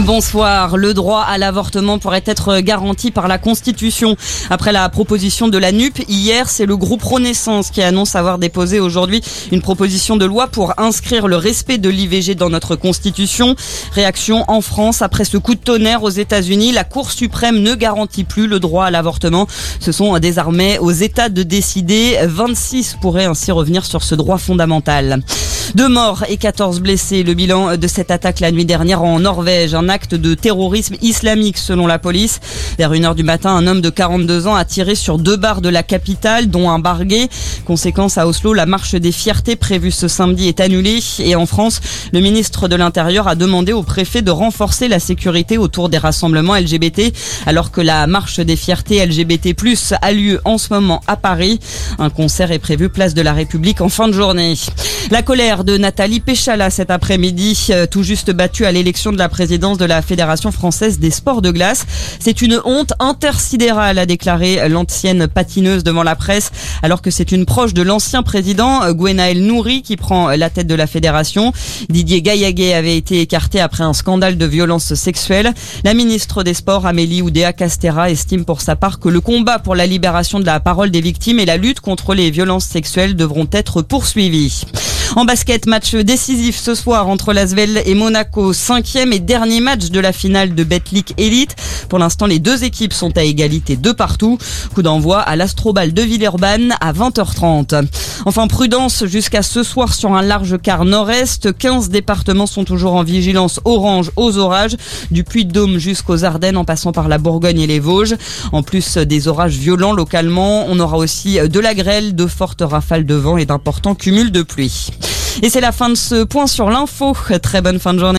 Bonsoir. Le droit à l'avortement pourrait être garanti par la Constitution. Après la proposition de la NUP, hier, c'est le groupe Renaissance qui annonce avoir déposé aujourd'hui une proposition de loi pour inscrire le respect de l'IVG dans notre Constitution. Réaction en France après ce coup de tonnerre aux États-Unis. La Cour suprême ne garantit plus le droit à l'avortement. Ce sont désormais aux États de décider. 26 pourraient ainsi revenir sur ce droit fondamental. Deux morts et 14 blessés. Le bilan de cette attaque la nuit dernière en Norvège. Un acte de terrorisme islamique selon la police. Vers une heure du matin, un homme de 42 ans a tiré sur deux bars de la capitale, dont un bar. Conséquence à Oslo, la marche des fiertés prévue ce samedi est annulée. Et en France, le ministre de l'Intérieur a demandé au préfet de renforcer la sécurité autour des rassemblements LGBT, alors que la marche des fiertés LGBT+ a lieu en ce moment à Paris. Un concert est prévu place de la République en fin de journée. La colère de Nathalie Péchala cet après-midi, euh, tout juste battue à l'élection de la présidence de la Fédération française des sports de glace. C'est une honte intersidérale, a déclaré l'ancienne patineuse devant la presse, alors que c'est une proche de l'ancien président, euh, Gwenaël Nouri, qui prend la tête de la fédération. Didier Gaillaguet avait été écarté après un scandale de violence sexuelle. La ministre des Sports, Amélie Oudéa Castera, estime pour sa part que le combat pour la libération de la parole des victimes et la lutte contre les violences sexuelles devront être poursuivis. En basket, match décisif ce soir entre Lasvel et Monaco. Cinquième et dernier match de la finale de Betlic Elite. Pour l'instant, les deux équipes sont à égalité de partout. Coup d'envoi à l'Astrobal de Villeurbanne à 20h30. Enfin, prudence jusqu'à ce soir sur un large quart nord-est. 15 départements sont toujours en vigilance orange aux orages, du Puy-de-Dôme jusqu'aux Ardennes en passant par la Bourgogne et les Vosges. En plus des orages violents localement, on aura aussi de la grêle, de fortes rafales de vent et d'importants cumuls de pluie. Et c'est la fin de ce point sur l'info. Très bonne fin de journée.